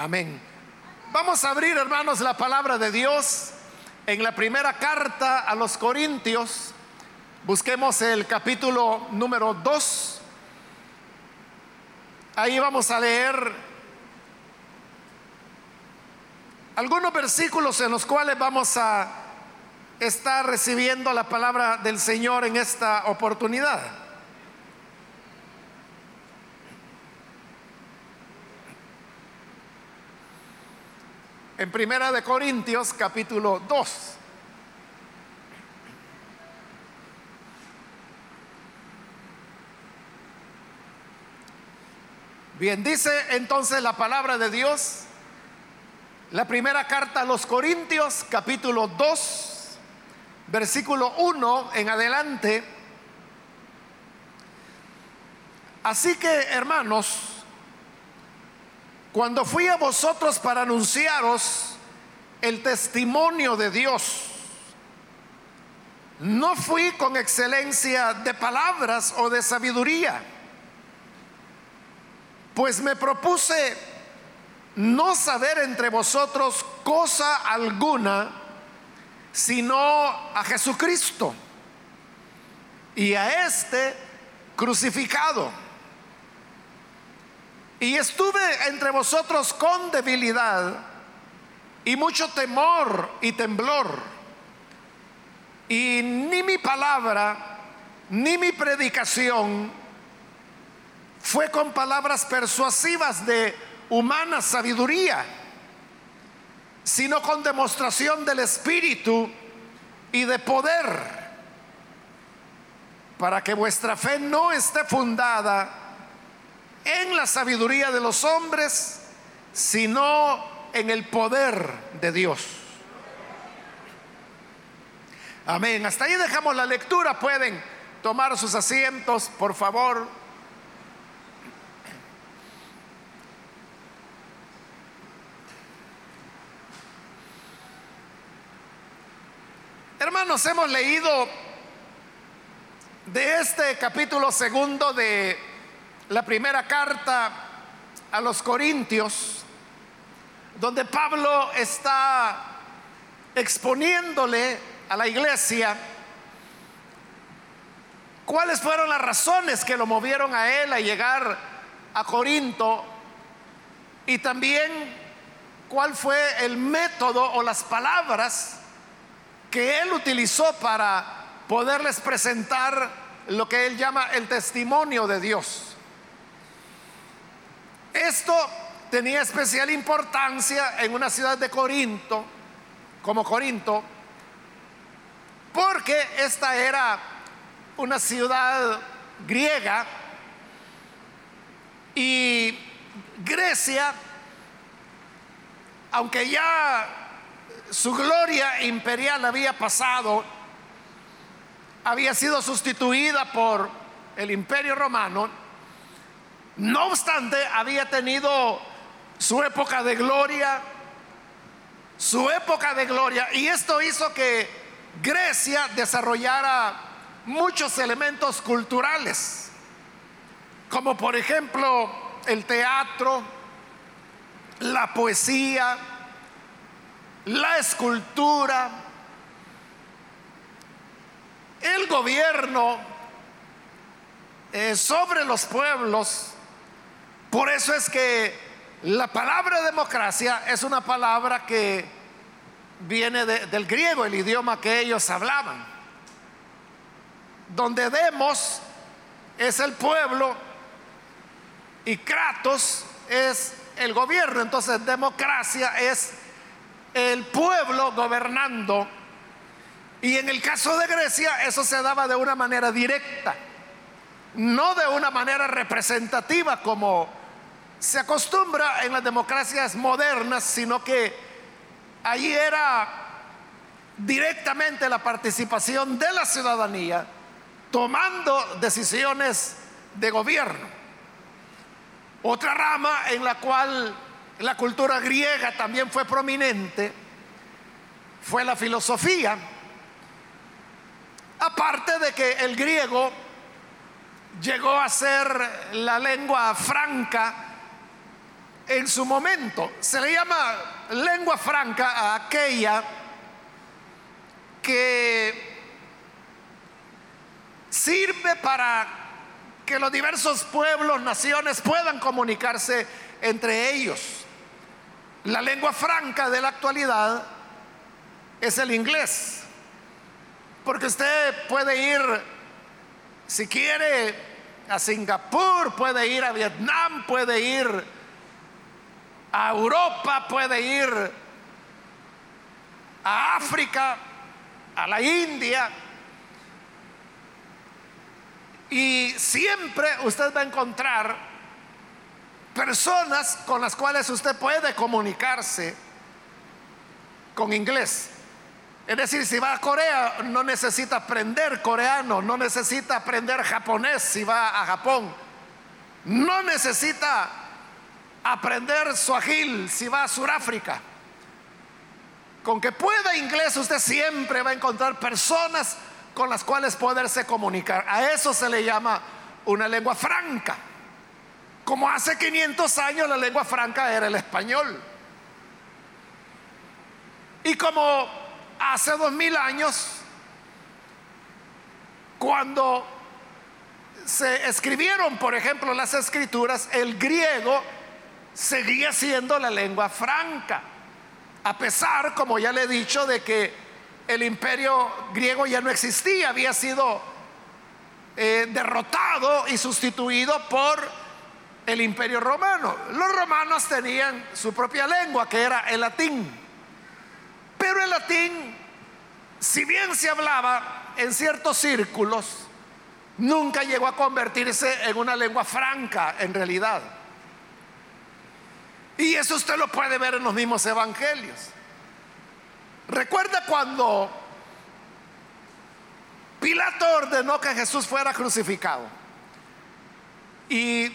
Amén. Vamos a abrir, hermanos, la palabra de Dios en la primera carta a los Corintios. Busquemos el capítulo número 2. Ahí vamos a leer algunos versículos en los cuales vamos a estar recibiendo la palabra del Señor en esta oportunidad. En Primera de Corintios capítulo 2. Bien, dice entonces la palabra de Dios, la primera carta a los Corintios, capítulo 2, versículo 1 en adelante. Así que, hermanos, cuando fui a vosotros para anunciaros el testimonio de Dios, no fui con excelencia de palabras o de sabiduría, pues me propuse no saber entre vosotros cosa alguna, sino a Jesucristo y a este crucificado. Y estuve entre vosotros con debilidad y mucho temor y temblor. Y ni mi palabra, ni mi predicación fue con palabras persuasivas de humana sabiduría, sino con demostración del Espíritu y de poder, para que vuestra fe no esté fundada en la sabiduría de los hombres, sino en el poder de Dios. Amén. Hasta ahí dejamos la lectura. Pueden tomar sus asientos, por favor. Hermanos, hemos leído de este capítulo segundo de la primera carta a los Corintios, donde Pablo está exponiéndole a la iglesia cuáles fueron las razones que lo movieron a él a llegar a Corinto y también cuál fue el método o las palabras que él utilizó para poderles presentar lo que él llama el testimonio de Dios. Esto tenía especial importancia en una ciudad de Corinto, como Corinto, porque esta era una ciudad griega y Grecia, aunque ya su gloria imperial había pasado, había sido sustituida por el imperio romano, no obstante, había tenido su época de gloria, su época de gloria, y esto hizo que Grecia desarrollara muchos elementos culturales, como por ejemplo el teatro, la poesía, la escultura, el gobierno eh, sobre los pueblos, por eso es que la palabra democracia es una palabra que viene del griego, el idioma que ellos hablaban. Donde demos es el pueblo y Kratos es el gobierno. Entonces democracia es el pueblo gobernando. Y en el caso de Grecia eso se daba de una manera directa, no de una manera representativa como se acostumbra en las democracias modernas, sino que allí era directamente la participación de la ciudadanía tomando decisiones de gobierno. Otra rama en la cual la cultura griega también fue prominente fue la filosofía. Aparte de que el griego llegó a ser la lengua franca en su momento. Se le llama lengua franca a aquella que sirve para que los diversos pueblos, naciones puedan comunicarse entre ellos. La lengua franca de la actualidad es el inglés. Porque usted puede ir, si quiere, a Singapur, puede ir a Vietnam, puede ir a Europa, puede ir a África, a la India. Y siempre usted va a encontrar personas con las cuales usted puede comunicarse con inglés. Es decir, si va a Corea no necesita aprender coreano, no necesita aprender japonés si va a Japón, no necesita aprender suajil si va a Sudáfrica. Con que pueda inglés usted siempre va a encontrar personas con las cuales poderse comunicar. A eso se le llama una lengua franca. Como hace 500 años la lengua franca era el español. Y como hace dos mil años, cuando se escribieron, por ejemplo, las escrituras, el griego seguía siendo la lengua franca, a pesar, como ya le he dicho, de que el imperio griego ya no existía, había sido eh, derrotado y sustituido por el imperio romano. Los romanos tenían su propia lengua, que era el latín. Pero el latín, si bien se hablaba en ciertos círculos, nunca llegó a convertirse en una lengua franca en realidad. Y eso usted lo puede ver en los mismos evangelios. Recuerda cuando Pilato ordenó que Jesús fuera crucificado. Y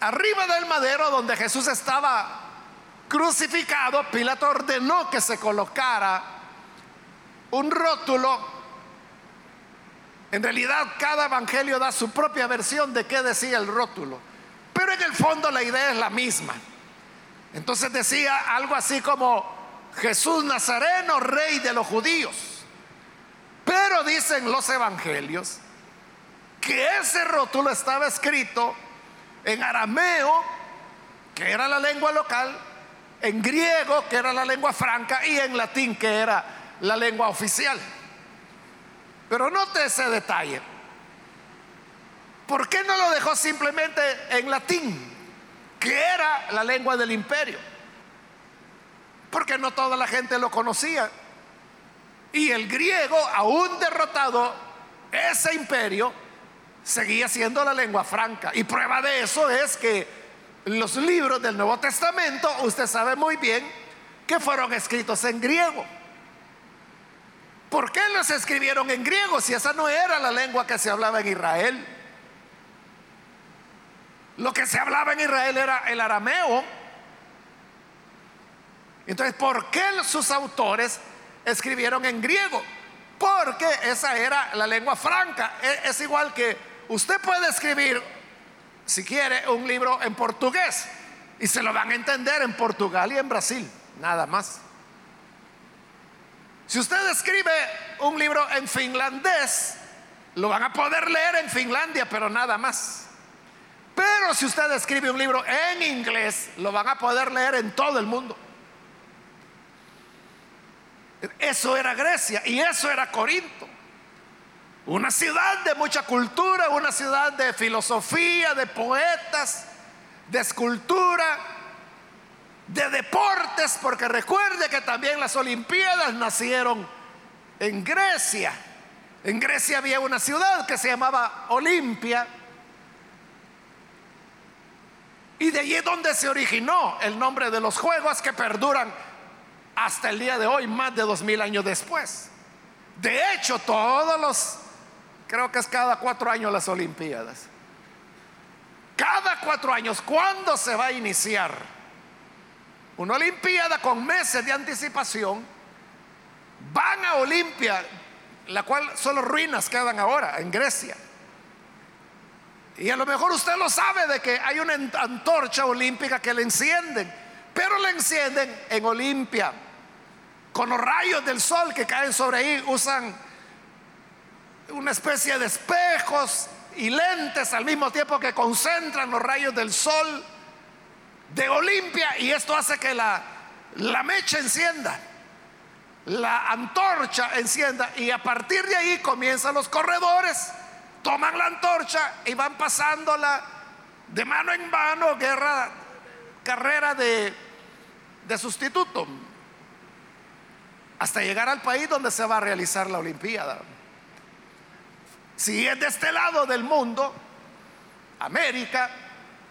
arriba del madero donde Jesús estaba crucificado, Pilato ordenó que se colocara un rótulo. En realidad cada evangelio da su propia versión de qué decía el rótulo, pero en el fondo la idea es la misma. Entonces decía algo así como Jesús Nazareno, rey de los judíos. Pero dicen los evangelios que ese rótulo estaba escrito en arameo, que era la lengua local, en griego, que era la lengua franca, y en latín, que era la lengua oficial. Pero note ese detalle. ¿Por qué no lo dejó simplemente en latín, que era la lengua del imperio? Porque no toda la gente lo conocía. Y el griego, aún derrotado, ese imperio, seguía siendo la lengua franca. Y prueba de eso es que los libros del Nuevo Testamento, usted sabe muy bien que fueron escritos en griego. ¿Por qué los escribieron en griego si esa no era la lengua que se hablaba en Israel? Lo que se hablaba en Israel era el arameo. Entonces, ¿por qué sus autores escribieron en griego? Porque esa era la lengua franca. E, es igual que usted puede escribir si quiere, un libro en portugués. Y se lo van a entender en Portugal y en Brasil, nada más. Si usted escribe un libro en finlandés, lo van a poder leer en Finlandia, pero nada más. Pero si usted escribe un libro en inglés, lo van a poder leer en todo el mundo. Eso era Grecia y eso era Corinto. Una ciudad de mucha cultura, una ciudad de filosofía, de poetas, de escultura, de deportes, porque recuerde que también las Olimpiadas nacieron en Grecia. En Grecia había una ciudad que se llamaba Olimpia. Y de allí es donde se originó el nombre de los juegos que perduran hasta el día de hoy, más de dos mil años después. De hecho, todos los Creo que es cada cuatro años las Olimpiadas. Cada cuatro años, ¿cuándo se va a iniciar? Una Olimpiada con meses de anticipación. Van a Olimpia, la cual solo ruinas quedan ahora en Grecia. Y a lo mejor usted lo sabe de que hay una antorcha olímpica que le encienden, pero le encienden en Olimpia. Con los rayos del sol que caen sobre ahí, usan una especie de espejos y lentes al mismo tiempo que concentran los rayos del sol de Olimpia y esto hace que la, la mecha encienda, la antorcha encienda y a partir de ahí comienzan los corredores, toman la antorcha y van pasándola de mano en mano, guerra, carrera de, de sustituto, hasta llegar al país donde se va a realizar la Olimpiada. Si es de este lado del mundo, América,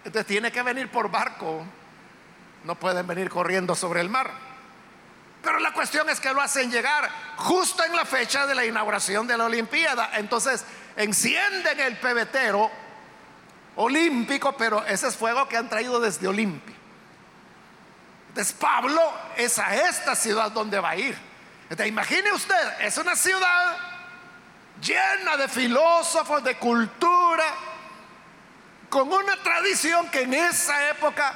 entonces tiene que venir por barco. No pueden venir corriendo sobre el mar. Pero la cuestión es que lo hacen llegar justo en la fecha de la inauguración de la Olimpiada. Entonces encienden el pebetero olímpico, pero ese es fuego que han traído desde Olimpia. Entonces Pablo es a esta ciudad donde va a ir. Entonces imagine usted, es una ciudad llena de filósofos, de cultura, con una tradición que en esa época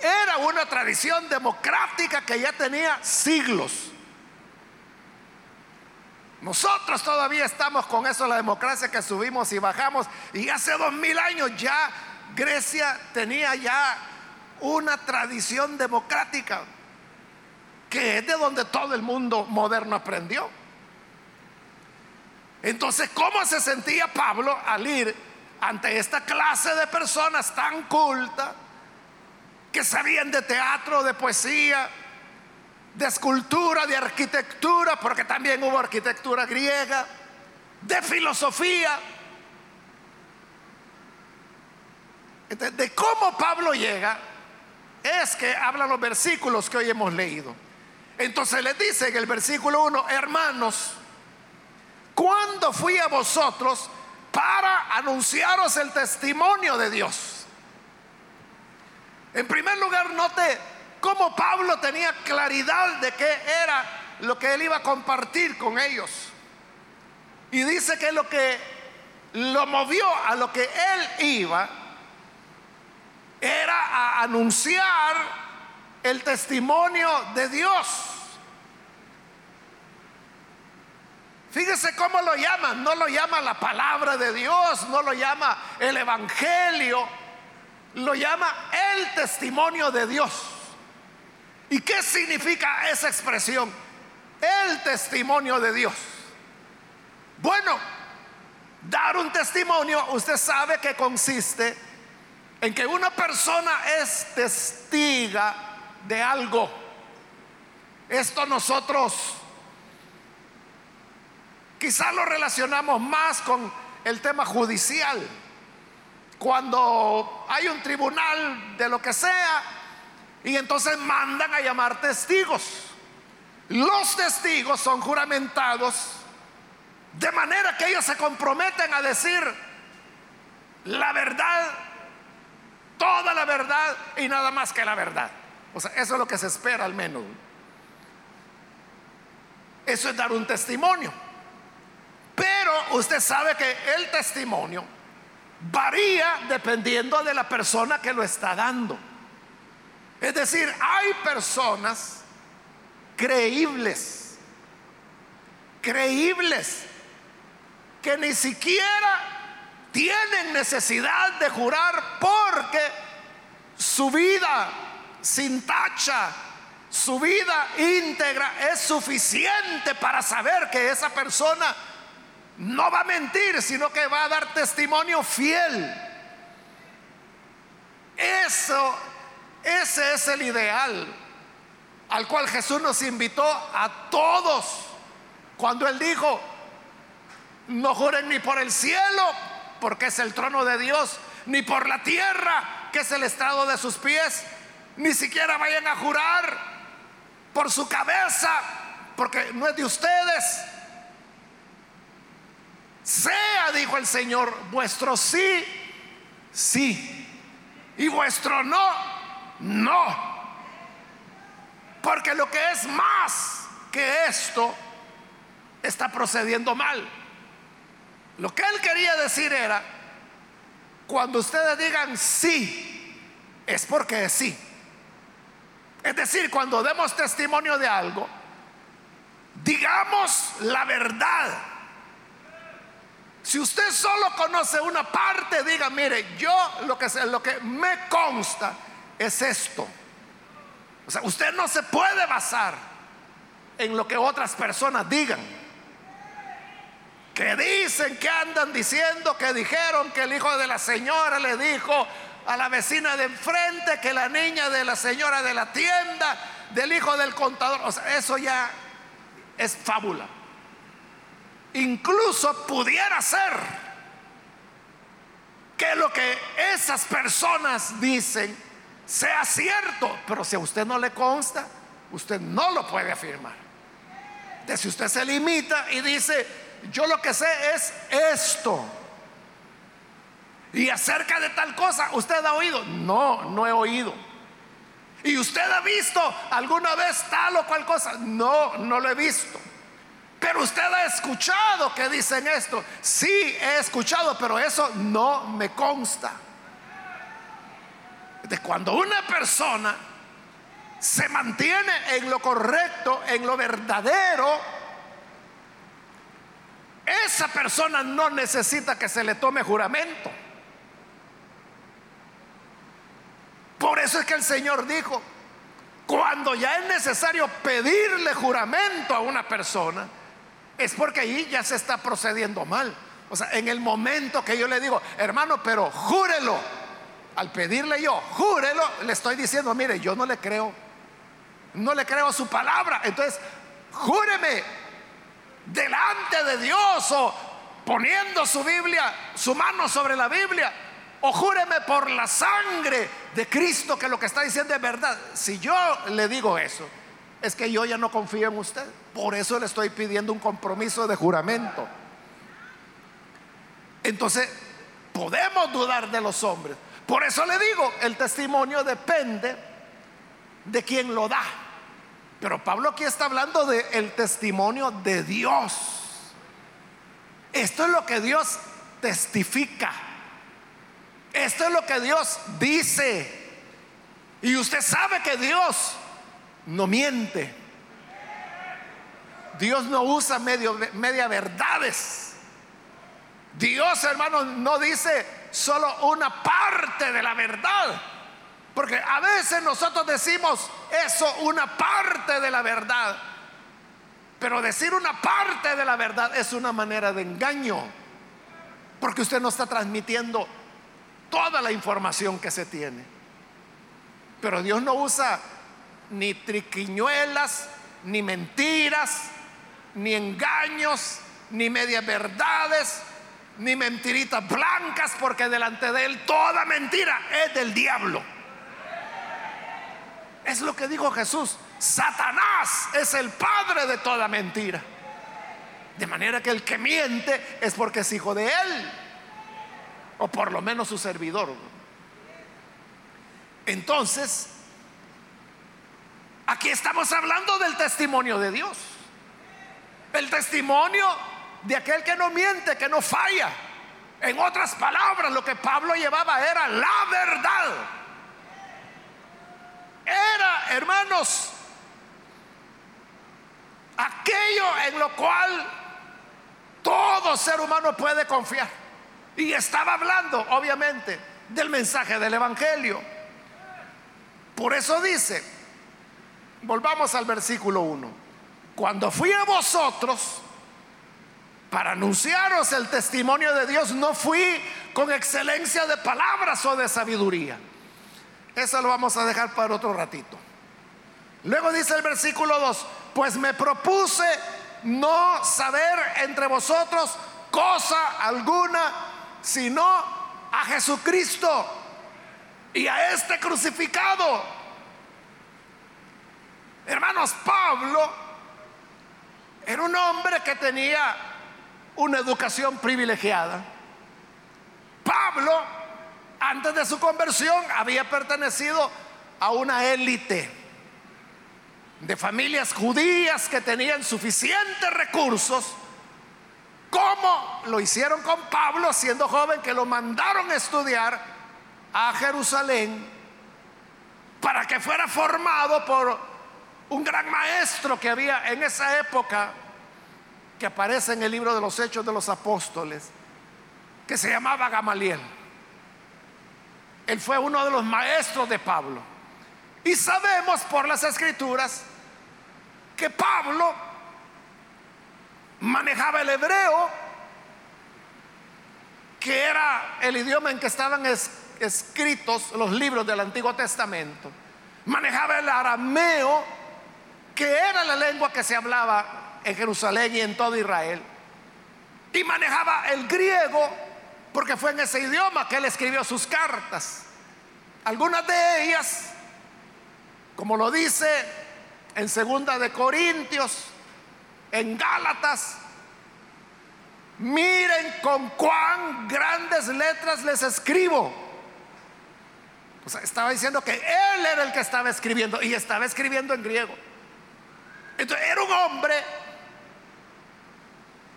era una tradición democrática que ya tenía siglos. Nosotros todavía estamos con eso, la democracia que subimos y bajamos. Y hace dos mil años ya Grecia tenía ya una tradición democrática, que es de donde todo el mundo moderno aprendió. Entonces, ¿cómo se sentía Pablo al ir ante esta clase de personas tan cultas que sabían de teatro, de poesía, de escultura, de arquitectura, porque también hubo arquitectura griega, de filosofía. De cómo Pablo llega es que hablan los versículos que hoy hemos leído. Entonces le dice en el versículo 1, hermanos, cuando fui a vosotros, para anunciaros el testimonio de Dios. En primer lugar, note cómo Pablo tenía claridad de qué era lo que él iba a compartir con ellos. Y dice que lo que lo movió a lo que él iba era a anunciar el testimonio de Dios. Fíjese cómo lo llama. No lo llama la palabra de Dios, no lo llama el Evangelio, lo llama el testimonio de Dios. ¿Y qué significa esa expresión? El testimonio de Dios. Bueno, dar un testimonio, usted sabe que consiste en que una persona es testiga de algo. Esto nosotros Quizá lo relacionamos más con el tema judicial. Cuando hay un tribunal de lo que sea y entonces mandan a llamar testigos. Los testigos son juramentados de manera que ellos se comprometen a decir la verdad, toda la verdad y nada más que la verdad. O sea, eso es lo que se espera al menos. Eso es dar un testimonio. Pero usted sabe que el testimonio varía dependiendo de la persona que lo está dando. Es decir, hay personas creíbles, creíbles, que ni siquiera tienen necesidad de jurar porque su vida sin tacha, su vida íntegra es suficiente para saber que esa persona no va a mentir, sino que va a dar testimonio fiel. Eso, ese es el ideal al cual Jesús nos invitó a todos cuando Él dijo, no juren ni por el cielo, porque es el trono de Dios, ni por la tierra, que es el estrado de sus pies, ni siquiera vayan a jurar por su cabeza, porque no es de ustedes sea, dijo el Señor, vuestro sí, sí. Y vuestro no, no. Porque lo que es más que esto está procediendo mal. Lo que él quería decir era cuando ustedes digan sí, es porque es sí. Es decir, cuando demos testimonio de algo, digamos la verdad. Si usted solo conoce una parte, diga, mire, yo lo que, lo que me consta es esto. O sea, usted no se puede basar en lo que otras personas digan. Que dicen, que andan diciendo, que dijeron que el hijo de la señora le dijo a la vecina de enfrente, que la niña de la señora de la tienda, del hijo del contador. O sea, eso ya es fábula. Incluso pudiera ser que lo que esas personas dicen sea cierto, pero si a usted no le consta, usted no lo puede afirmar. De si usted se limita y dice, yo lo que sé es esto. Y acerca de tal cosa, ¿usted ha oído? No, no he oído. ¿Y usted ha visto alguna vez tal o cual cosa? No, no lo he visto. Pero usted ha escuchado que dicen esto. Sí, he escuchado, pero eso no me consta de cuando una persona se mantiene en lo correcto, en lo verdadero, esa persona no necesita que se le tome juramento. Por eso es que el Señor dijo, cuando ya es necesario pedirle juramento a una persona, es porque ahí ya se está procediendo mal. O sea, en el momento que yo le digo, hermano, pero júrelo al pedirle yo, júrelo, le estoy diciendo, mire, yo no le creo, no le creo a su palabra. Entonces, júreme delante de Dios o poniendo su Biblia, su mano sobre la Biblia, o júreme por la sangre de Cristo que lo que está diciendo es verdad. Si yo le digo eso, es que yo ya no confío en usted. Por eso le estoy pidiendo un compromiso de juramento. Entonces, podemos dudar de los hombres, por eso le digo, el testimonio depende de quien lo da. Pero Pablo aquí está hablando del testimonio de Dios. Esto es lo que Dios testifica. Esto es lo que Dios dice. Y usted sabe que Dios no miente. Dios no usa medio, media verdades. Dios, hermano, no dice solo una parte de la verdad. Porque a veces nosotros decimos eso, una parte de la verdad. Pero decir una parte de la verdad es una manera de engaño. Porque usted no está transmitiendo toda la información que se tiene. Pero Dios no usa ni triquiñuelas, ni mentiras, ni engaños, ni medias verdades ni mentiritas blancas, porque delante de él toda mentira es del diablo. Es lo que dijo Jesús. Satanás es el padre de toda mentira. De manera que el que miente es porque es hijo de él, o por lo menos su servidor. Entonces, aquí estamos hablando del testimonio de Dios. El testimonio de aquel que no miente, que no falla. En otras palabras, lo que Pablo llevaba era la verdad. Era, hermanos, aquello en lo cual todo ser humano puede confiar. Y estaba hablando, obviamente, del mensaje del Evangelio. Por eso dice, volvamos al versículo 1, cuando fui a vosotros, para anunciaros el testimonio de Dios no fui con excelencia de palabras o de sabiduría. Eso lo vamos a dejar para otro ratito. Luego dice el versículo 2, pues me propuse no saber entre vosotros cosa alguna, sino a Jesucristo y a este crucificado. Hermanos, Pablo era un hombre que tenía una educación privilegiada. Pablo, antes de su conversión, había pertenecido a una élite de familias judías que tenían suficientes recursos cómo lo hicieron con Pablo siendo joven, que lo mandaron a estudiar a Jerusalén para que fuera formado por un gran maestro que había en esa época, que aparece en el libro de los Hechos de los Apóstoles, que se llamaba Gamaliel. Él fue uno de los maestros de Pablo. Y sabemos por las escrituras que Pablo manejaba el hebreo, que era el idioma en que estaban escritos los libros del Antiguo Testamento. Manejaba el arameo, que era la lengua que se hablaba en Jerusalén y en todo Israel. Y manejaba el griego, porque fue en ese idioma que él escribió sus cartas. Algunas de ellas, como lo dice en segunda de Corintios, en Gálatas, miren con cuán grandes letras les escribo. estaba diciendo que él era el que estaba escribiendo y estaba escribiendo en griego. Entonces era un hombre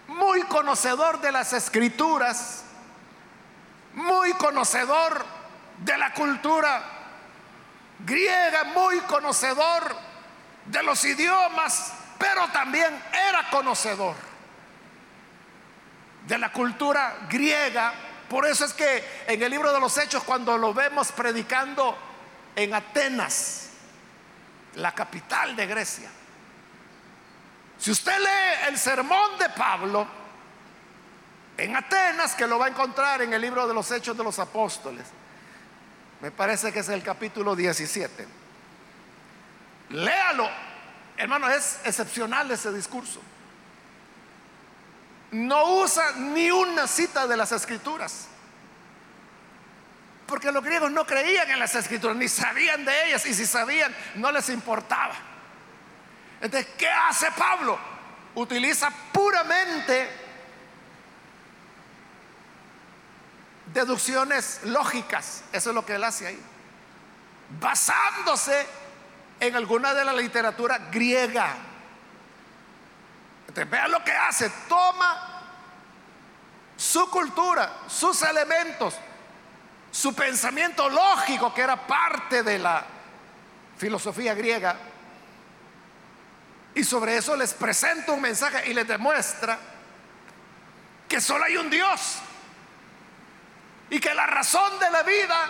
muy conocedor de las escrituras, muy conocedor de la cultura griega, muy conocedor de los idiomas, pero también era conocedor de la cultura griega. Por eso es que en el libro de los Hechos, cuando lo vemos predicando en Atenas, la capital de Grecia, si usted lee el sermón de Pablo en Atenas, que lo va a encontrar en el libro de los Hechos de los Apóstoles, me parece que es el capítulo 17. Léalo, hermano, es excepcional ese discurso. No usa ni una cita de las escrituras. Porque los griegos no creían en las escrituras, ni sabían de ellas, y si sabían, no les importaba. Entonces, ¿qué hace Pablo? Utiliza puramente deducciones lógicas. Eso es lo que él hace ahí. Basándose en alguna de la literatura griega. Entonces, vean lo que hace. Toma su cultura, sus elementos, su pensamiento lógico, que era parte de la filosofía griega, y sobre eso les presenta un mensaje y les demuestra que solo hay un Dios y que la razón de la vida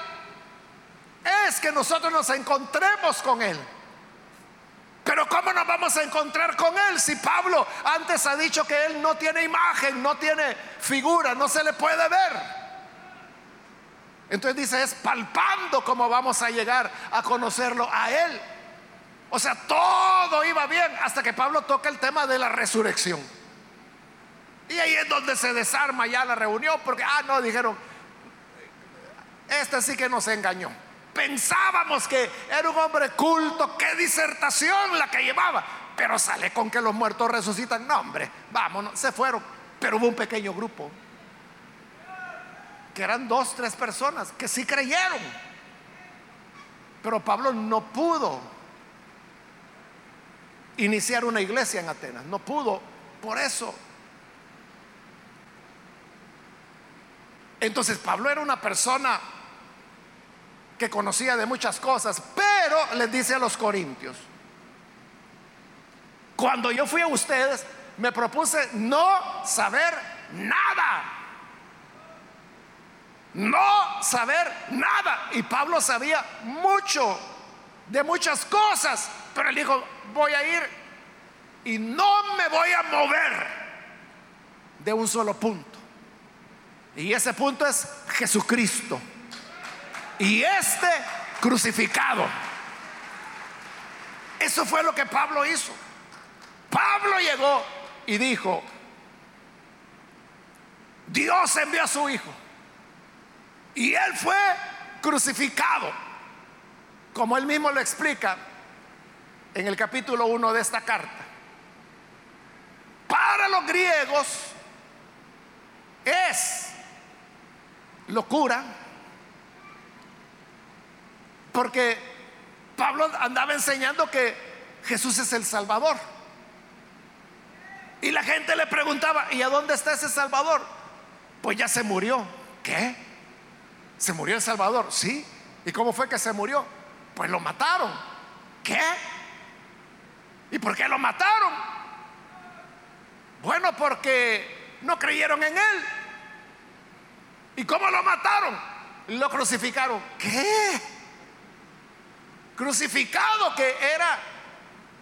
es que nosotros nos encontremos con Él. Pero ¿cómo nos vamos a encontrar con Él si Pablo antes ha dicho que Él no tiene imagen, no tiene figura, no se le puede ver? Entonces dice, es palpando cómo vamos a llegar a conocerlo a Él. O sea, todo iba bien hasta que Pablo toca el tema de la resurrección. Y ahí es donde se desarma ya la reunión, porque, ah, no, dijeron, este sí que nos engañó. Pensábamos que era un hombre culto, qué disertación la que llevaba, pero sale con que los muertos resucitan. No, hombre, vámonos, se fueron. Pero hubo un pequeño grupo, que eran dos, tres personas, que sí creyeron. Pero Pablo no pudo iniciar una iglesia en Atenas. No pudo. Por eso. Entonces Pablo era una persona que conocía de muchas cosas, pero les dice a los corintios, cuando yo fui a ustedes, me propuse no saber nada. No saber nada. Y Pablo sabía mucho de muchas cosas, pero él dijo, voy a ir y no me voy a mover de un solo punto. Y ese punto es Jesucristo. Y este crucificado. Eso fue lo que Pablo hizo. Pablo llegó y dijo, Dios envió a su Hijo. Y él fue crucificado, como él mismo lo explica en el capítulo 1 de esta carta. Para los griegos es locura, porque Pablo andaba enseñando que Jesús es el Salvador. Y la gente le preguntaba, ¿y a dónde está ese Salvador? Pues ya se murió. ¿Qué? ¿Se murió el Salvador? Sí. ¿Y cómo fue que se murió? Pues lo mataron. ¿Qué? ¿Y por qué lo mataron? Bueno, porque no creyeron en él. ¿Y cómo lo mataron? Lo crucificaron. ¿Qué? Crucificado que era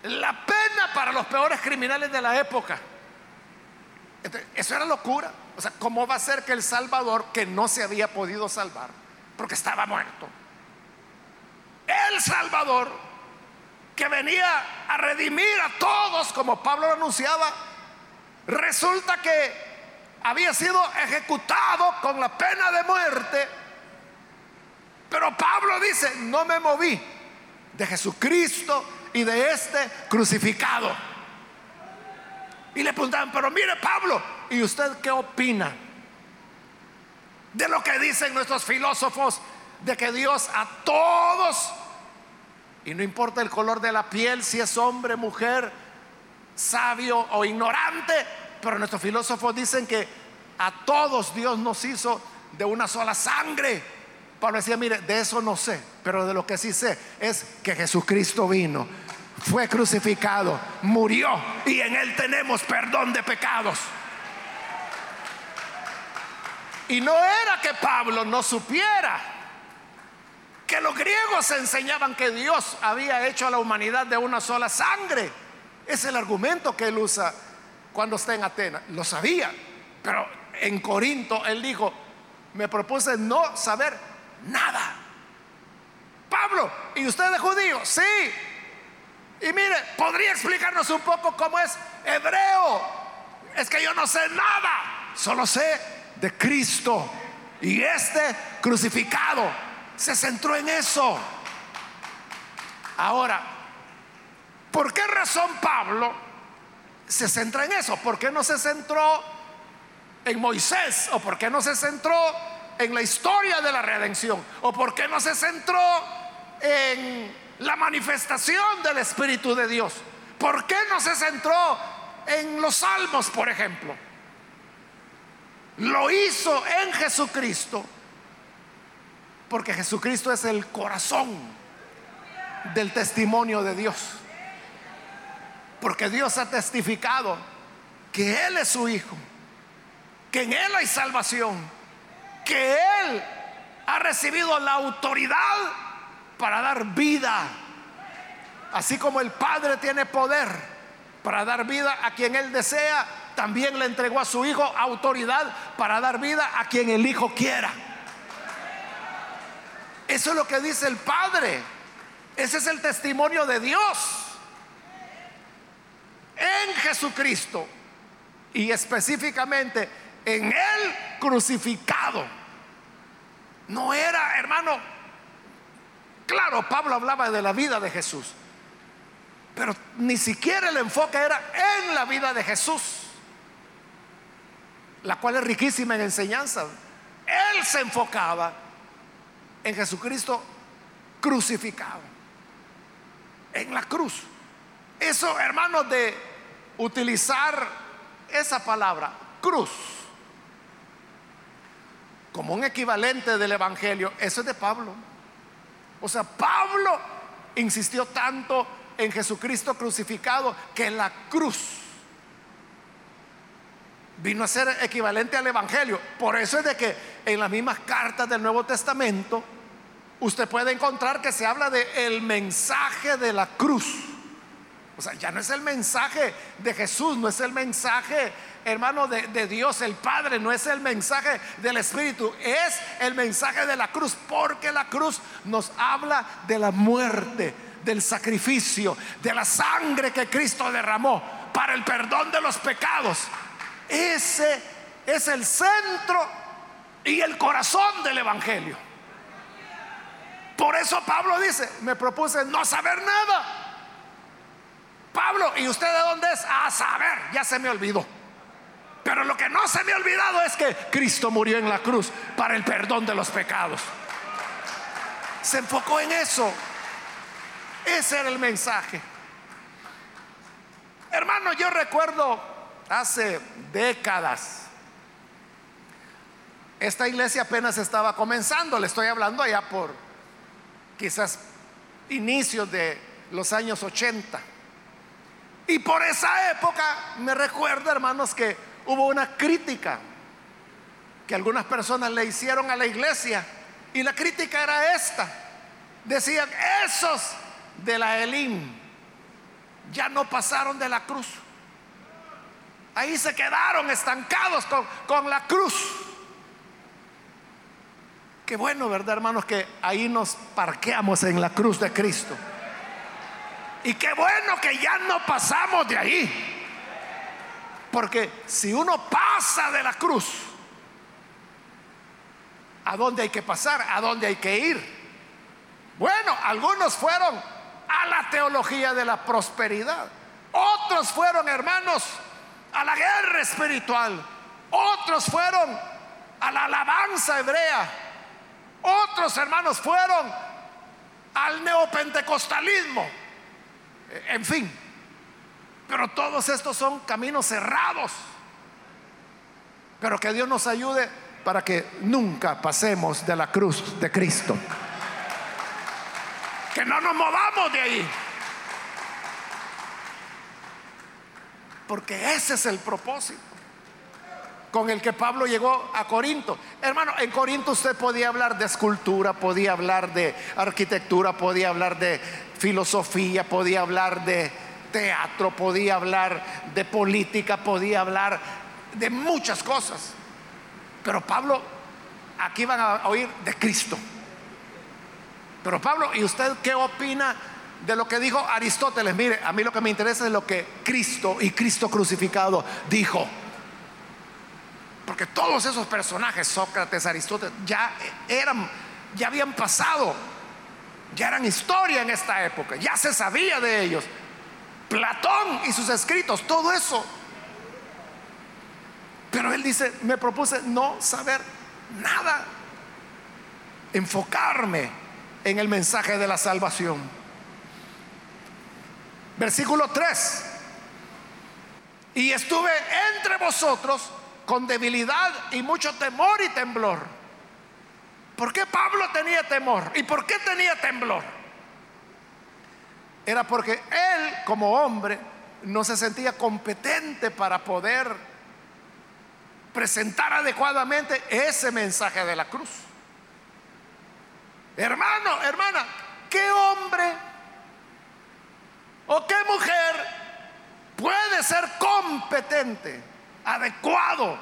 la pena para los peores criminales de la época. eso era locura. O sea, ¿cómo va a ser que el Salvador, que no se había podido salvar, porque estaba muerto, el Salvador, que venía a redimir a todos, como Pablo lo anunciaba, resulta que había sido ejecutado con la pena de muerte. Pero Pablo dice, no me moví de Jesucristo y de este crucificado. Y le preguntaban, pero mire Pablo, ¿y usted qué opina de lo que dicen nuestros filósofos de que Dios a todos, y no importa el color de la piel, si es hombre, mujer, sabio o ignorante, pero nuestros filósofos dicen que a todos Dios nos hizo de una sola sangre. Pablo decía, mire, de eso no sé, pero de lo que sí sé es que Jesucristo vino fue crucificado, murió y en Él tenemos perdón de pecados. Y no era que Pablo no supiera que los griegos enseñaban que Dios había hecho a la humanidad de una sola sangre. Es el argumento que él usa cuando está en Atenas. Lo sabía, pero en Corinto él dijo, me propuse no saber nada. Pablo, ¿y usted es judío? Sí, y mire, podría explicarnos un poco cómo es hebreo. Es que yo no sé nada, solo sé de Cristo. Y este crucificado se centró en eso. Ahora, ¿por qué razón Pablo se centra en eso? ¿Por qué no se centró en Moisés? ¿O por qué no se centró en la historia de la redención? ¿O por qué no se centró en la manifestación del Espíritu de Dios. ¿Por qué no se centró en los salmos, por ejemplo? Lo hizo en Jesucristo, porque Jesucristo es el corazón del testimonio de Dios. Porque Dios ha testificado que Él es su Hijo, que en Él hay salvación, que Él ha recibido la autoridad para dar vida. Así como el Padre tiene poder para dar vida a quien Él desea, también le entregó a su Hijo autoridad para dar vida a quien el Hijo quiera. Eso es lo que dice el Padre. Ese es el testimonio de Dios. En Jesucristo y específicamente en el crucificado. No era, hermano, Claro, Pablo hablaba de la vida de Jesús, pero ni siquiera el enfoque era en la vida de Jesús, la cual es riquísima en enseñanza. Él se enfocaba en Jesucristo crucificado, en la cruz. Eso, hermanos, de utilizar esa palabra, cruz, como un equivalente del Evangelio, eso es de Pablo. O sea, Pablo insistió tanto en Jesucristo crucificado que la cruz vino a ser equivalente al Evangelio. Por eso es de que en las mismas cartas del Nuevo Testamento usted puede encontrar que se habla de el mensaje de la cruz. O sea, ya no es el mensaje de Jesús, no es el mensaje hermano, de, Dios el Padre, no es el mensaje del Espíritu, es el mensaje de la cruz, porque la cruz nos habla de la muerte, del sacrificio, de la sangre que Cristo derramó para el perdón de los pecados. Ese es el centro y el corazón del Evangelio. Por eso Pablo dice, me propuse no saber nada. Pablo, ¿y usted de dónde es? A saber, ya se me olvidó. Pero lo que no se me ha olvidado es que Cristo murió en la cruz para el perdón de los pecados. Se enfocó en eso. Ese era el mensaje. Hermano, yo recuerdo hace décadas. Esta iglesia apenas estaba comenzando, le estoy hablando allá por quizás inicios de los años 80. Y por esa época me recuerdo, hermanos, que hubo una crítica que algunas personas le hicieron a la iglesia. Y la crítica era esta. Decían, esos de la Elim ya no pasaron de la cruz. Ahí se quedaron estancados con, con la cruz. Qué bueno, ¿verdad, hermanos? Que ahí nos parqueamos en la cruz de Cristo. Y qué bueno que ya no pasamos de ahí. Porque si uno pasa de la cruz, ¿a dónde hay que pasar? ¿A dónde hay que ir? Bueno, algunos fueron a la teología de la prosperidad. Otros fueron, hermanos, a la guerra espiritual. Otros fueron a la alabanza hebrea. Otros, hermanos, fueron al neopentecostalismo. En fin, pero todos estos son caminos cerrados. Pero que Dios nos ayude para que nunca pasemos de la cruz de Cristo. Que no nos movamos de ahí. Porque ese es el propósito con el que Pablo llegó a Corinto. Hermano, en Corinto usted podía hablar de escultura, podía hablar de arquitectura, podía hablar de filosofía, podía hablar de teatro, podía hablar de política, podía hablar de muchas cosas. Pero Pablo, aquí van a oír de Cristo. Pero Pablo, ¿y usted qué opina de lo que dijo Aristóteles? Mire, a mí lo que me interesa es lo que Cristo y Cristo crucificado dijo. Porque todos esos personajes, Sócrates, Aristóteles, ya eran, ya habían pasado ya eran historia en esta época, ya se sabía de ellos. Platón y sus escritos, todo eso. Pero él dice, me propuse no saber nada, enfocarme en el mensaje de la salvación. Versículo 3. Y estuve entre vosotros con debilidad y mucho temor y temblor ¿Por qué Pablo tenía temor? ¿Y por qué tenía temblor? Era porque él como hombre no se sentía competente para poder presentar adecuadamente ese mensaje de la cruz. Hermano, hermana, ¿qué hombre o qué mujer puede ser competente, adecuado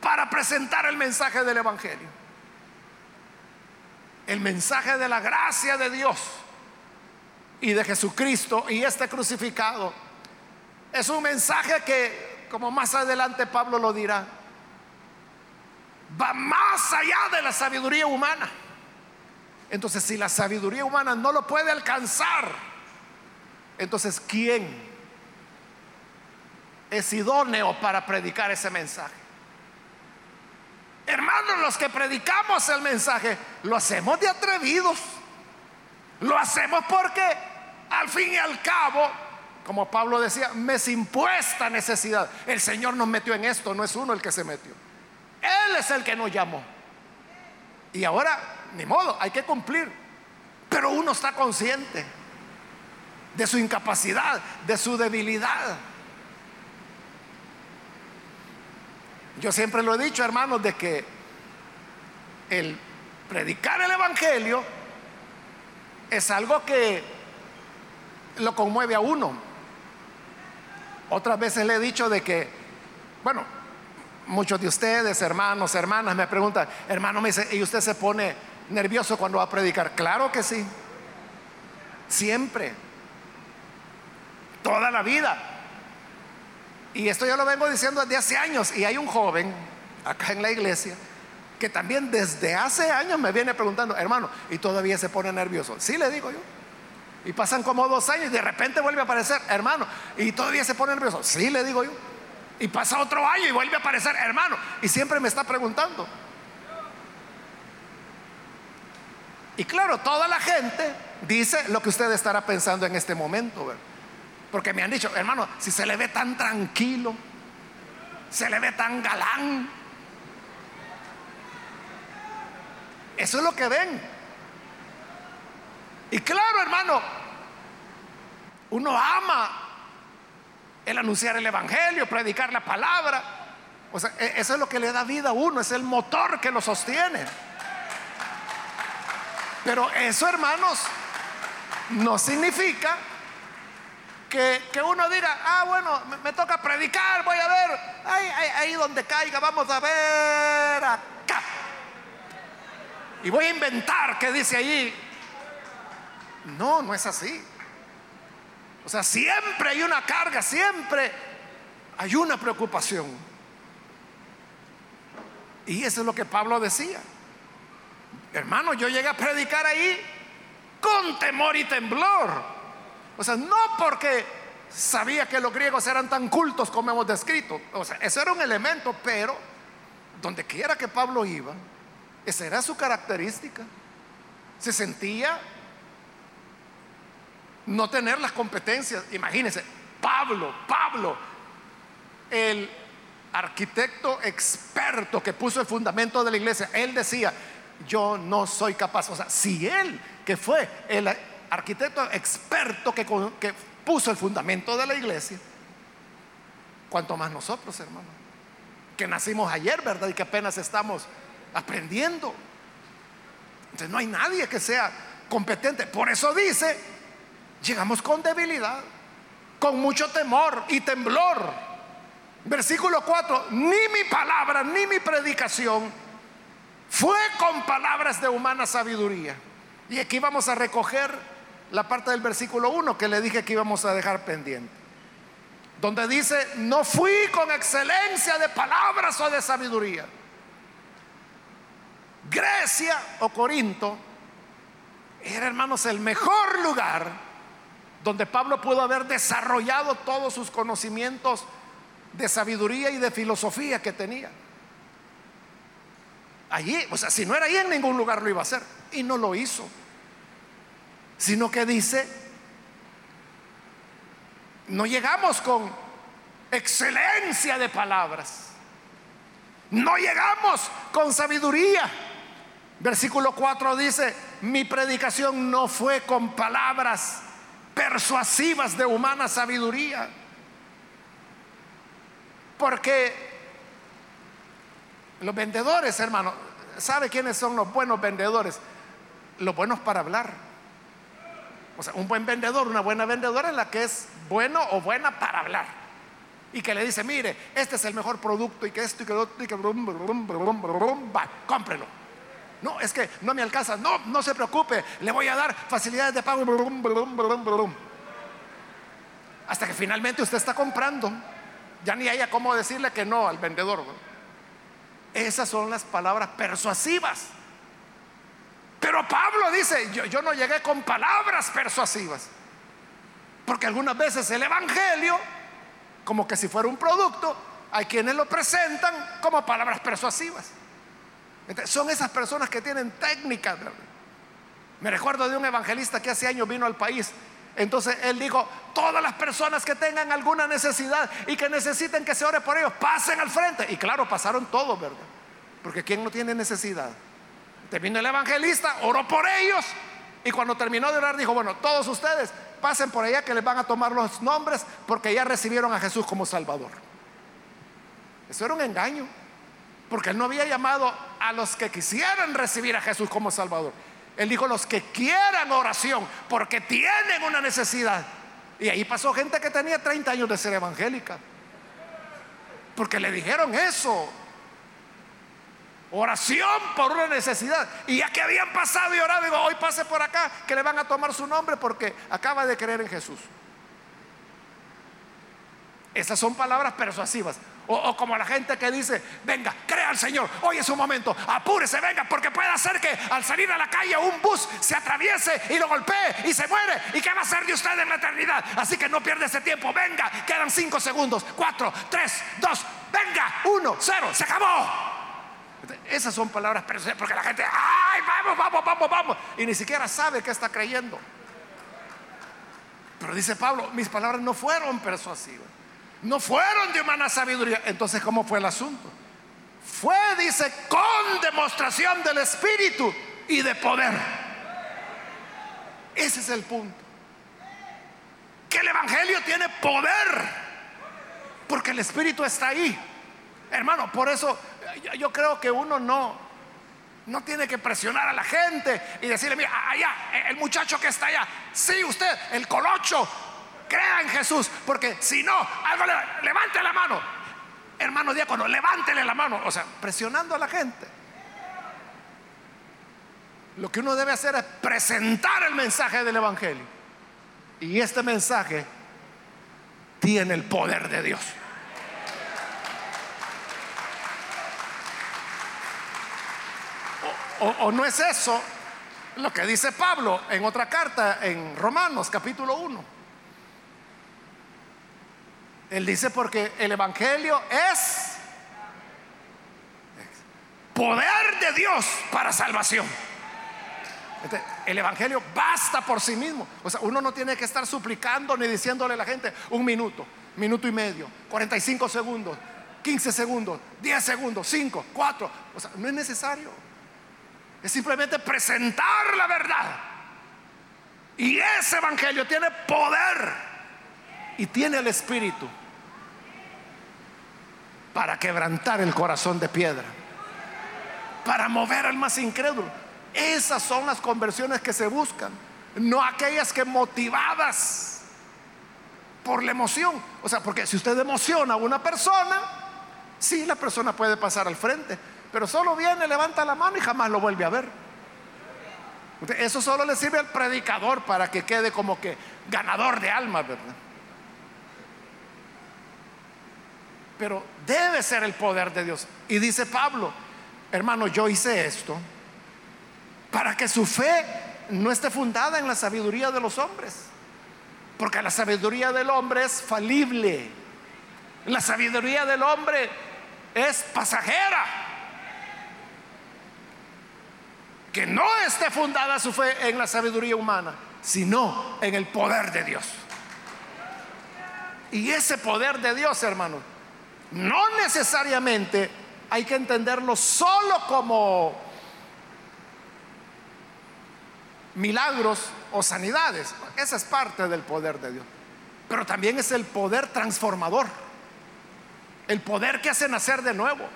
para presentar el mensaje del Evangelio? el mensaje de la gracia de Dios y de Jesucristo y este crucificado es un mensaje que, como más adelante Pablo lo dirá, va más allá de la sabiduría humana. Entonces, si la sabiduría humana no lo puede alcanzar, entonces, ¿quién es idóneo para predicar ese mensaje? Hermanos, los que predicamos el mensaje, lo hacemos de atrevidos. Lo hacemos porque al fin y al cabo, como Pablo decía, me es impuesta necesidad. El Señor nos metió en esto, no es uno el que se metió. Él es el que nos llamó. Y ahora, ni modo, hay que cumplir. Pero uno está consciente de su incapacidad, de su debilidad. Yo siempre lo he dicho, hermanos, de que el predicar el Evangelio es algo que lo conmueve a uno. Otras veces le he dicho de que, bueno, muchos de ustedes, hermanos, hermanas, me preguntan, hermano, me dice, ¿y usted se pone nervioso cuando va a predicar? Claro que sí. Siempre. Toda la vida. Y esto yo lo vengo diciendo desde hace años. Y hay un joven acá en la iglesia que también desde hace años me viene preguntando, hermano, y todavía se pone nervioso. Sí, le digo yo. Y pasan como dos años y de repente vuelve a aparecer, hermano, y todavía se pone nervioso. Sí, le digo yo. Y pasa otro año y vuelve a aparecer, hermano, y siempre me está preguntando. Y claro, toda la gente dice lo que usted estará pensando en este momento. ¿verdad? Porque me han dicho, hermano, si se le ve tan tranquilo, se le ve tan galán. Eso es lo que ven. Y claro, hermano, uno ama el anunciar el Evangelio, predicar la palabra. O sea, e-, eso es lo que le da vida a uno, es el motor que lo sostiene. Pero eso, hermanos, no significa que, uno diga, ah, bueno, me, toca predicar, voy a ver, ahí, ahí donde caiga, vamos a ver acá. Y voy a inventar qué dice allí. No, no es así. O sea, siempre hay una carga, siempre hay una preocupación. Y eso es lo que Pablo decía. Hermano, yo llegué a predicar ahí con temor y temblor. O sea, no porque sabía que los griegos eran tan cultos como hemos descrito. O sea, eso era un elemento, pero donde quiera que Pablo iba, esa era su característica. Se sentía no tener las competencias. Imagínense, Pablo, Pablo, el arquitecto experto que puso el fundamento de la iglesia, él decía, yo no soy capaz. O sea, si él, que fue el arquitecto experto que, puso el fundamento de la iglesia, cuanto más nosotros, hermano, que nacimos ayer, ¿verdad? Y que apenas estamos aprendiendo. Entonces no hay nadie que sea competente. Por eso dice, llegamos con debilidad, con mucho temor y temblor. Versículo 4, ni mi palabra, ni mi predicación fue con palabras de humana sabiduría. Y aquí vamos a recoger la parte del versículo 1 que le dije que íbamos a dejar pendiente. Donde dice, no fui con excelencia de palabras o de sabiduría. Grecia o Corinto era, hermanos, el mejor lugar donde Pablo pudo haber desarrollado todos sus conocimientos de sabiduría y de filosofía que tenía. Allí, o sea, si no era ahí en ningún lugar lo iba a hacer. Y no lo hizo sino que dice, no llegamos con excelencia de palabras, no llegamos con sabiduría. Versículo 4 dice, mi predicación no fue con palabras persuasivas de humana sabiduría, porque los vendedores, hermano, ¿sabe quiénes son los buenos vendedores? Los buenos para hablar. O sea, un buen vendedor, una buena vendedora es la que es bueno o buena para hablar. Y que le dice, mire, este es el mejor producto y que esto y que otro y que brum, cómprelo. No, es que no me alcanza. No, no se preocupe, le voy a dar facilidades de pago. Hasta que finalmente usted está comprando. Ya ni haya cómo decirle que no al vendedor. Esas son las palabras persuasivas. Pero Pablo dice, yo, yo no llegué con palabras persuasivas. Porque algunas veces el Evangelio, como que si fuera un producto, hay quienes lo presentan como palabras persuasivas. son esas personas que tienen técnicas. Me recuerdo de un evangelista que hace años vino al país. Entonces él dijo, todas las personas que tengan alguna necesidad y que necesiten que se ore por ellos, pasen al frente. Y claro, pasaron todos, ¿verdad? Porque ¿quién no tiene necesidad? Terminó el evangelista, oró por ellos y cuando terminó de orar dijo, bueno, todos ustedes pasen por allá que les van a tomar los nombres porque ya recibieron a Jesús como Salvador. Eso era un engaño, porque él no había llamado a los que quisieran recibir a Jesús como Salvador. Él dijo los que quieran oración porque tienen una necesidad. Y ahí pasó gente que tenía 30 años de ser evangélica. Porque le dijeron eso. Oración por una necesidad. Y ya que habían pasado y orado, digo, hoy pase por acá, que le van a tomar su nombre porque acaba de creer en Jesús. Esas son palabras persuasivas. O, como la gente que dice, venga, crea al Señor, hoy es un momento, apúrese, venga, porque puede hacer que al salir a la calle un bus se atraviese y lo golpee y se muere. ¿Y qué va a hacer de usted en la eternidad? Así que no pierda ese tiempo, venga, quedan cinco segundos, cuatro, tres, dos, venga, uno, cero, se acabó. Esas son palabras persuasivas porque la gente, ay, vamos, vamos, vamos, vamos. Y ni siquiera sabe que está creyendo. Pero dice Pablo, mis palabras no fueron persuasivas. no fueron de humana sabiduría. Entonces, ¿cómo fue el asunto? Fue, dice, con demostración del Espíritu y de poder. Ese es el punto. Que el Evangelio tiene poder. Porque el Espíritu está ahí. Hermano, por eso yo creo que uno no, no tiene que presionar a la gente y decirle, mira, allá, el muchacho que está allá, sí, usted, el colocho, crea en Jesús, porque si no, algo levante la mano. Hermano diácono, levántele la mano. O sea, presionando a la gente. Lo que uno debe hacer es presentar el mensaje del Evangelio. Y este mensaje tiene el poder de Dios. O, no es eso lo que dice Pablo en otra carta, en Romanos capítulo 1. Él dice porque el Evangelio es poder de Dios para salvación. Este, el Evangelio basta por sí mismo. O sea, uno no tiene que estar suplicando ni diciéndole a la gente un minuto, minuto y medio, 45 segundos, 15 segundos, 10 segundos, 5, 4. O sea, no es necesario. Es simplemente presentar la verdad. Y ese Evangelio tiene poder y tiene el Espíritu para quebrantar el corazón de piedra, para mover al más incrédulo. Esas son las conversiones que se buscan, no aquellas que motivadas por la emoción. O sea, porque si usted emociona a una persona, sí, la persona puede pasar al frente, pero solo viene, levanta la mano y jamás lo vuelve a ver. Eso solo le sirve al predicador para que quede como que ganador de almas, ¿verdad? Pero debe ser el poder de Dios. Y dice Pablo, hermano, yo hice esto para que su fe no esté fundada en la sabiduría de los hombres. Porque la sabiduría del hombre es falible. La sabiduría del hombre es pasajera. Que no esté fundada su fe en la sabiduría humana, sino en el poder de Dios. Y ese poder de Dios, hermano, no necesariamente hay que entenderlo solo como milagros o sanidades. Esa es parte del poder de Dios. Pero también es el poder transformador. El poder que hace nacer de nuevo.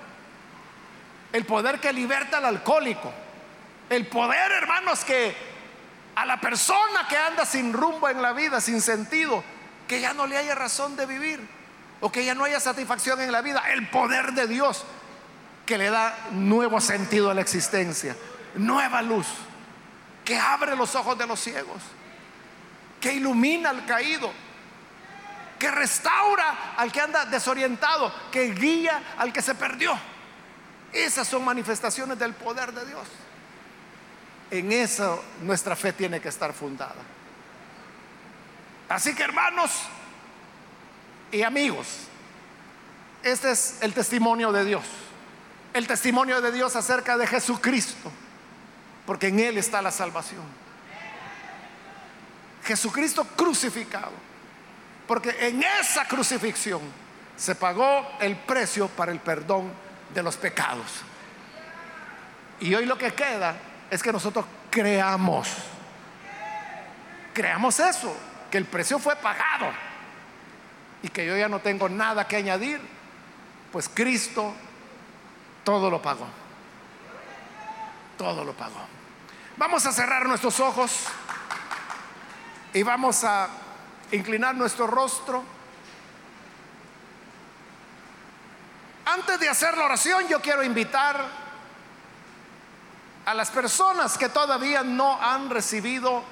El poder que liberta al alcohólico el poder, hermanos, que a la persona que anda sin rumbo en la vida, sin sentido, que ya no le haya razón de vivir o que ya no haya satisfacción en la vida, el poder de Dios que le da nuevo sentido a la existencia, nueva luz, que abre los ojos de los ciegos, que ilumina al caído, que restaura al que anda desorientado, que guía al que se perdió. Esas son manifestaciones del poder de Dios. En eso nuestra fe tiene que estar fundada. Así que hermanos y amigos, este es el testimonio de Dios. El testimonio de Dios acerca de Jesucristo, porque en Él está la salvación. Jesucristo crucificado, porque en esa crucifixión se pagó el precio para el perdón de los pecados. Y hoy lo que queda es que nosotros creamos. Creamos eso, que el precio fue pagado y que yo ya no tengo nada que añadir, pues Cristo todo lo pagó. Todo lo pagó. Vamos a cerrar nuestros ojos y vamos a inclinar nuestro rostro. Antes de hacer la oración, yo quiero invitar a las personas que todavía no han recibido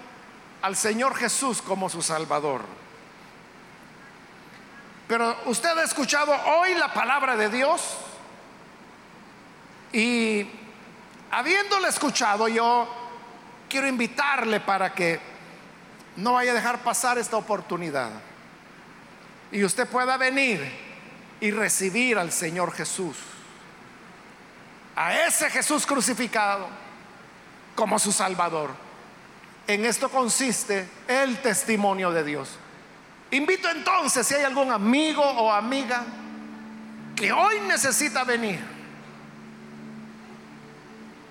al Señor Jesús como su Salvador. Pero usted ha escuchado hoy la palabra de Dios y habiéndole escuchado yo quiero invitarle para que no vaya a dejar pasar esta oportunidad y usted pueda venir y recibir al Señor Jesús a ese Jesús crucificado como su Salvador. En esto consiste el testimonio de Dios. Invito entonces si hay algún amigo o amiga que hoy necesita venir.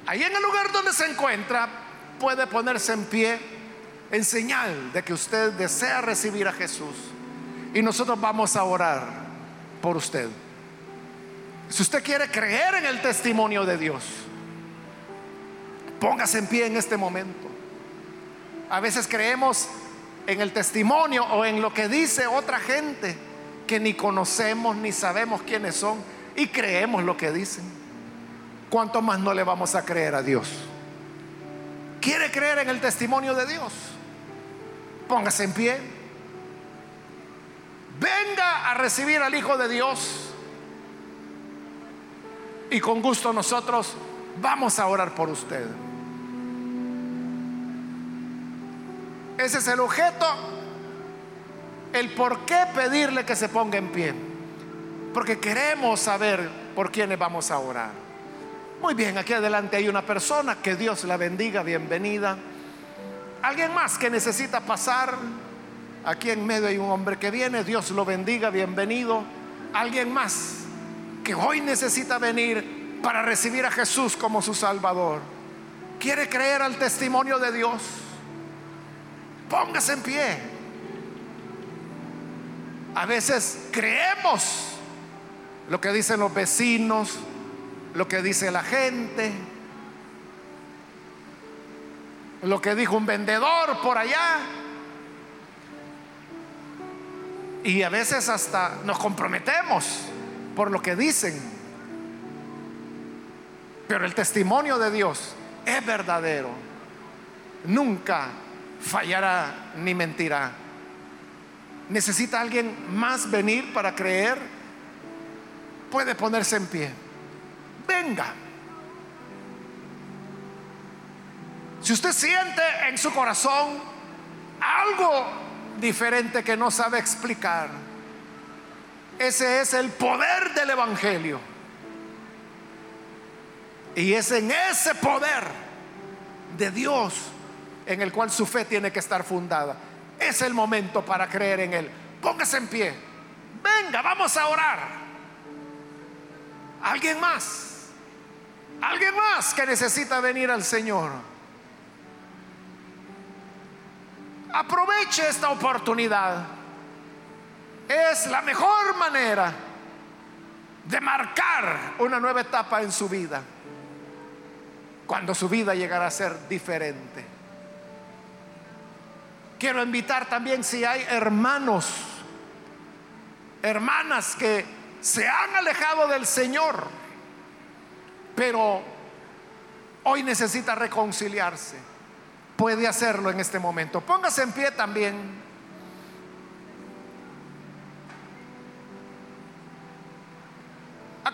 Ahí en el lugar donde se encuentra puede ponerse en pie en señal de que usted desea recibir a Jesús. Y nosotros vamos a orar por usted. Si usted quiere creer en el testimonio de Dios, póngase en pie en este momento. A veces creemos en el testimonio o en lo que dice otra gente que ni conocemos ni sabemos quiénes son y creemos lo que dicen. ¿Cuánto más no le vamos a creer a Dios? ¿Quiere creer en el testimonio de Dios? Póngase en pie. Venga a recibir al Hijo de Dios. Y con gusto nosotros vamos a orar por usted. Ese es el objeto, el por qué pedirle que se ponga en pie. Porque queremos saber por quiénes vamos a orar. Muy bien, aquí adelante hay una persona, que Dios la bendiga, bienvenida. Alguien más que necesita pasar. Aquí en medio hay un hombre que viene, Dios lo bendiga, bienvenido. Alguien más que hoy necesita venir para recibir a Jesús como su Salvador. ¿Quiere creer al testimonio de Dios? Póngase en pie. A veces creemos lo que dicen los vecinos, lo que dice la gente lo que dijo un vendedor por allá. Y a veces hasta nos comprometemos por lo que dicen. Pero el testimonio de Dios es verdadero. Nunca fallará ni mentirá. ¿Necesita alguien más venir para creer? Puede ponerse en pie. Venga. Si usted siente en su corazón algo diferente que no sabe explicar, ese es el poder del Evangelio. Y es en ese poder de Dios en el cual su fe tiene que estar fundada. Es el momento para creer en Él. Póngase en pie. Venga, vamos a orar. ¿Alguien más? ¿Alguien más que necesita venir al Señor? Aproveche esta oportunidad. Es la mejor manera de marcar una nueva etapa en su vida. Cuando su vida llegará a ser diferente. Quiero invitar también si hay hermanos, hermanas que se han alejado del Señor, pero hoy necesita reconciliarse puede hacerlo en este momento. Póngase en pie también.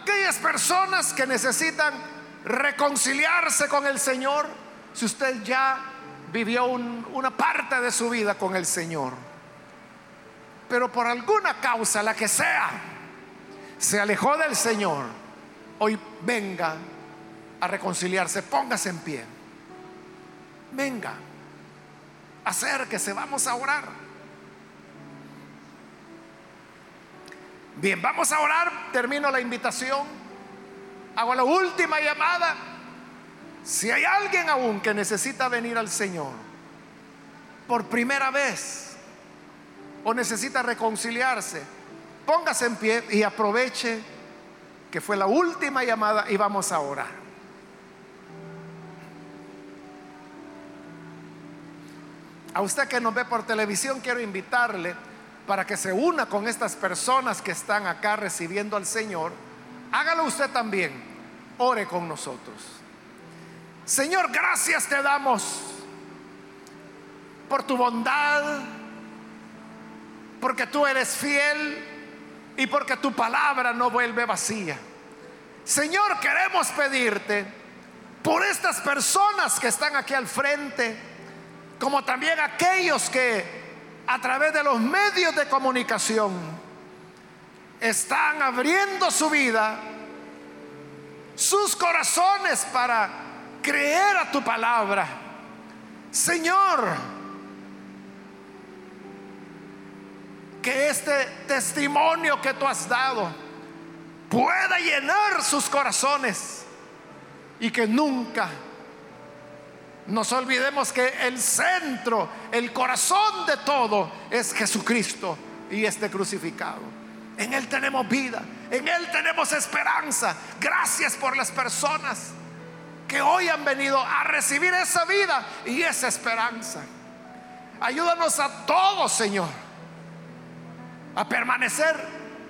Aquellas personas que necesitan reconciliarse con el Señor, si usted ya vivió una parte de su vida con el Señor, pero por alguna causa, la que sea, se alejó del Señor, hoy venga a reconciliarse, póngase en pie venga, acérquese, vamos a orar. Bien, vamos a orar, termino la invitación, hago la última llamada. Si hay alguien aún que necesita venir al Señor por primera vez o necesita reconciliarse, póngase en pie y aproveche que fue la última llamada y vamos a orar. A usted que nos ve por televisión, quiero invitarle para que se una con estas personas que están acá recibiendo al Señor. Hágalo usted también. Ore con nosotros. Señor, gracias te damos por tu bondad, porque tú eres fiel y porque tu palabra no vuelve vacía. Señor, queremos pedirte por estas personas que están aquí al frente como también aquellos que a través de los medios de comunicación están abriendo su vida, sus corazones para creer a tu palabra. Señor, que este testimonio que tú has dado pueda llenar sus corazones y que nunca nos olvidemos que el centro, el corazón de todo es Jesucristo y este crucificado. En Él tenemos vida, en Él tenemos esperanza. Gracias por las personas que hoy han venido a recibir esa vida y esa esperanza. Ayúdanos a todos, Señor, a permanecer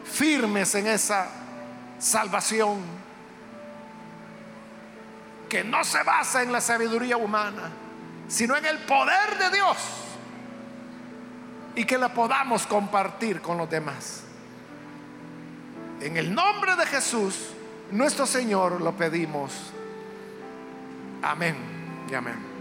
firmes en esa salvación que no se basa en la sabiduría humana, sino en el poder de Dios y que la podamos compartir con los demás. En el nombre de Jesús, nuestro Señor, lo pedimos. Amén y amén.